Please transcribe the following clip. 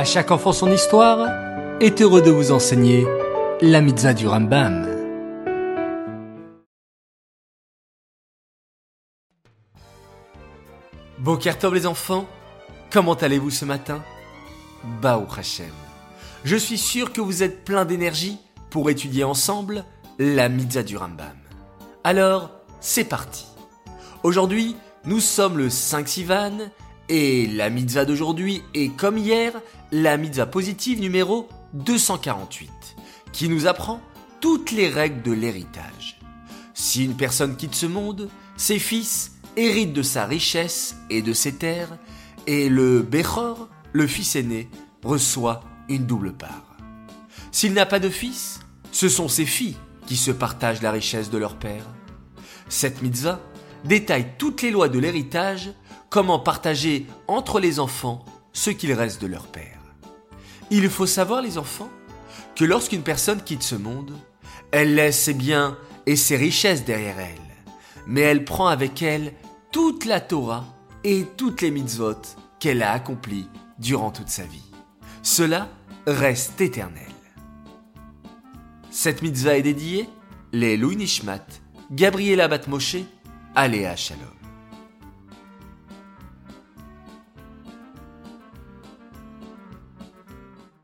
À chaque enfant son histoire est heureux de vous enseigner la mitzvah du Rambam. Bokertov les enfants, comment allez-vous ce matin? Baou Hashem. Je suis sûr que vous êtes plein d'énergie pour étudier ensemble la mitzvah du Rambam. Alors, c'est parti. Aujourd'hui, nous sommes le 5 Sivan et la mitzvah d'aujourd'hui est comme hier la mitzvah positive numéro 248 qui nous apprend toutes les règles de l'héritage. Si une personne quitte ce monde, ses fils héritent de sa richesse et de ses terres et le Bechor, le fils aîné, reçoit une double part. S'il n'a pas de fils, ce sont ses filles qui se partagent la richesse de leur père. Cette mitzvah détaille toutes les lois de l'héritage, comment partager entre les enfants ce qu'il reste de leur père. Il faut savoir, les enfants, que lorsqu'une personne quitte ce monde, elle laisse ses biens et ses richesses derrière elle, mais elle prend avec elle toute la Torah et toutes les mitzvot qu'elle a accomplies durant toute sa vie. Cela reste éternel. Cette mitzvah est dédiée les Louis Nishmat, Gabriela Batmoshe, Aléa Shalom.